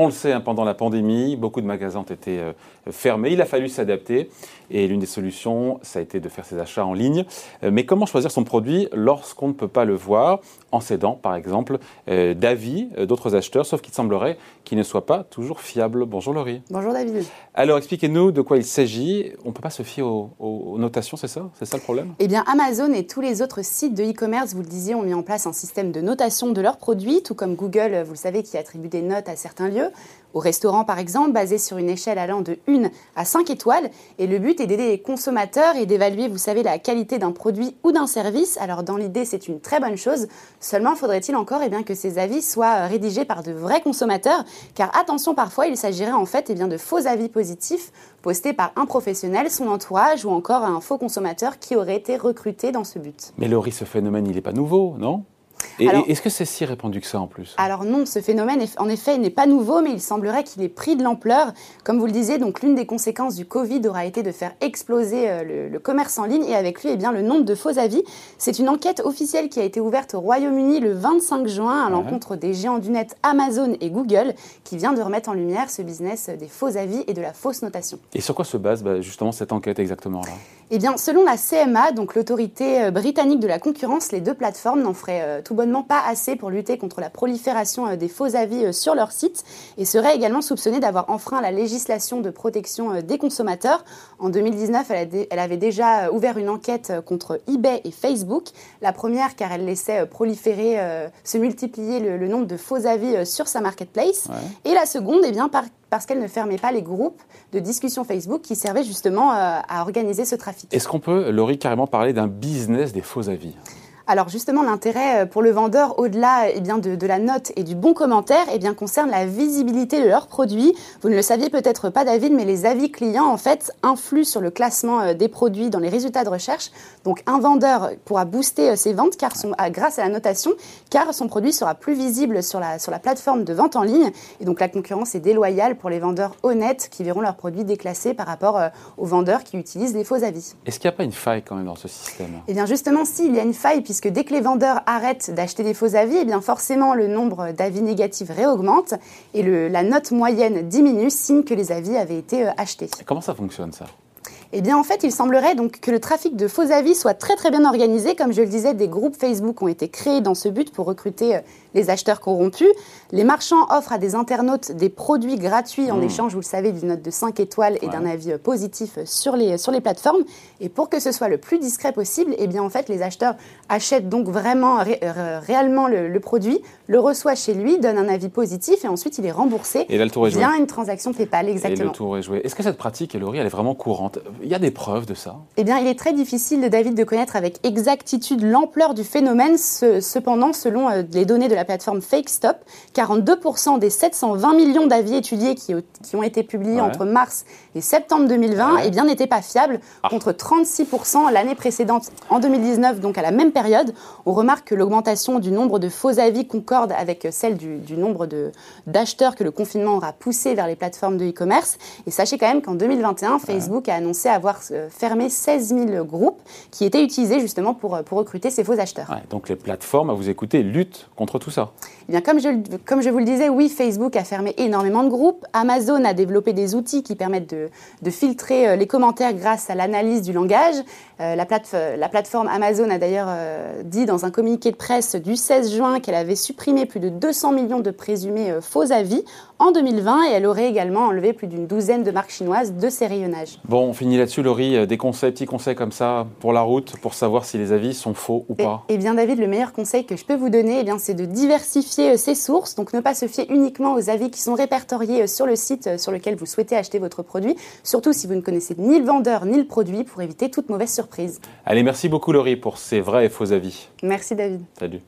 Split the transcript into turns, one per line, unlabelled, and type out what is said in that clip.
On le sait, hein, pendant la pandémie, beaucoup de magasins ont été euh, fermés. Il a fallu s'adapter. Et l'une des solutions, ça a été de faire ses achats en ligne. Euh, mais comment choisir son produit lorsqu'on ne peut pas le voir en s'aidant, par exemple, euh, d'avis d'autres acheteurs, sauf qu'il semblerait qu'ils ne soient pas toujours fiables Bonjour Laurie.
Bonjour David.
Alors expliquez-nous de quoi il s'agit. On ne peut pas se fier aux, aux notations, c'est ça? C'est ça le problème?
Eh bien, Amazon et tous les autres sites de e-commerce, vous le disiez, ont mis en place un système de notation de leurs produits, tout comme Google, vous le savez, qui attribue des notes à certains lieux au restaurant par exemple, basé sur une échelle allant de 1 à 5 étoiles. Et le but est d'aider les consommateurs et d'évaluer, vous savez, la qualité d'un produit ou d'un service. Alors dans l'idée, c'est une très bonne chose. Seulement, faudrait-il encore eh bien, que ces avis soient rédigés par de vrais consommateurs? Car attention, parfois, il s'agirait en fait eh de faux avis positifs postés par un professionnel, son entourage ou encore un faux consommateur qui aurait été recruté dans ce but.
Mais Laurie, ce phénomène, il n'est pas nouveau, non? Et est-ce que c'est si répandu que ça en plus
Alors non, ce phénomène, en effet, n'est pas nouveau, mais il semblerait qu'il ait pris de l'ampleur. Comme vous le disiez, donc l'une des conséquences du Covid aura été de faire exploser euh, le, commerce en ligne et avec lui, eh bien, le nombre de faux avis. C'est une enquête officielle qui a été ouverte au Royaume-Uni le 25 juin à l'encontre des géants du net Amazon et Google, qui vient de remettre en lumière ce business des faux avis et de la fausse notation.
Et sur quoi se base bah, justement cette enquête exactement là?
Eh bien, selon la CMA, donc l'autorité euh, britannique de la concurrence, les deux plateformes n'en feraient euh, tout bonnement pas assez pour lutter contre la prolifération euh, des faux avis sur leur site et seraient également soupçonnées d'avoir enfreint la législation de protection des consommateurs. En 2019, elle, avait déjà ouvert une enquête contre eBay et Facebook. La première car elle laissait proliférer, se multiplier le, nombre de faux avis sur sa marketplace. Et la seconde, eh bien, par parce qu'elle ne fermait pas les groupes de discussion Facebook qui servaient justement euh, à organiser ce trafic.
Est-ce qu'on peut, Laurie, carrément parler d'un business des faux avis?
Alors justement, l'intérêt euh, pour le vendeur, au-delà eh bien, de, la note et du bon commentaire, eh bien, concerne la visibilité de leurs produits. Vous ne le saviez peut-être pas, David, mais les avis clients, en fait, influent sur le classement euh, des produits dans les résultats de recherche. Donc un vendeur pourra booster euh, ses ventes car son, grâce à la notation, car son produit sera plus visible sur la, sur la plateforme de vente en ligne. Et donc la concurrence est déloyale pour les vendeurs honnêtes qui verront leurs produits déclassés par rapport aux vendeurs qui utilisent les faux avis.
Est-ce qu'il n'y a pas une faille quand même dans ce système?
Eh bien justement, si, il y a une faille, puisque que dès que les vendeurs arrêtent d'acheter des faux avis, eh bien forcément le nombre d'avis négatifs réaugmente et la note moyenne diminue, signe que les avis avaient été euh, achetés.
comment ça fonctionne ça?
Eh bien, en fait, il semblerait donc que le trafic de faux avis soit très très bien organisé. Comme je le disais, des groupes Facebook ont été créés dans ce but pour recruter euh, les acheteurs corrompus. Les marchands offrent à des internautes des produits gratuits en mmh. échange, vous le savez, d'une note de 5 étoiles et d'un avis euh, positif sur les, sur les plateformes. Et pour que ce soit le plus discret possible, eh bien, en fait, les acheteurs achètent donc vraiment euh, réellement le, produit, le reçoivent chez lui, donnent un avis positif et ensuite il est remboursé
et là, le tour est
via une transaction PayPal. Exactement.
Et le tour est joué. Est-ce que cette pratique, Laurie, elle est vraiment courante? Il y a des preuves de ça?
Eh bien, il est très difficile, David, de connaître avec exactitude l'ampleur du phénomène. cependant, selon euh, les données de la plateforme FakeStop, 42% des 720 millions d'avis étudiés qui, ont été publiés entre mars et septembre 2020 eh bien, n'étaient pas fiables, ah. contre 36% l'année précédente, en 2019, donc à la même période. On remarque que l'augmentation du nombre de faux avis concorde avec celle du, du nombre d'acheteurs que le confinement aura poussé vers les plateformes de e-commerce. Et sachez quand même qu'en 2021, Facebook a annoncé avoir euh, fermé 16 000 groupes qui étaient utilisés justement pour, euh, pour recruter ces faux acheteurs.
donc les plateformes, à vous écouter, luttent contre tout ça.
Eh bien, comme, je, comme je vous le disais, oui, Facebook a fermé énormément de groupes. Amazon a développé des outils qui permettent de, de filtrer euh, les commentaires grâce à l'analyse du langage. la, plate, la, plateforme Amazon a d'ailleurs dit dans un communiqué de presse du 16 juin qu'elle avait supprimé plus de 200 millions de présumés faux avis en 2020 et elle aurait également enlevé plus d'une douzaine de marques chinoises de ces rayonnages.
Bon, on finit là-dessus, Laurie. Euh, des conseils, petits conseils comme ça pour la route, pour savoir si les avis sont faux ou pas?
Eh bien, David, le meilleur conseil que je peux vous donner, eh bien, c'est de diversifier euh, ses sources. Donc, ne pas se fier uniquement aux avis qui sont répertoriés euh, sur le site sur lequel vous souhaitez acheter votre produit, surtout si vous ne connaissez ni le vendeur ni le produit, pour éviter toute mauvaise surprise.
Allez, merci beaucoup, Laurie, pour ces vrais et faux avis.
Merci, David.
Salut.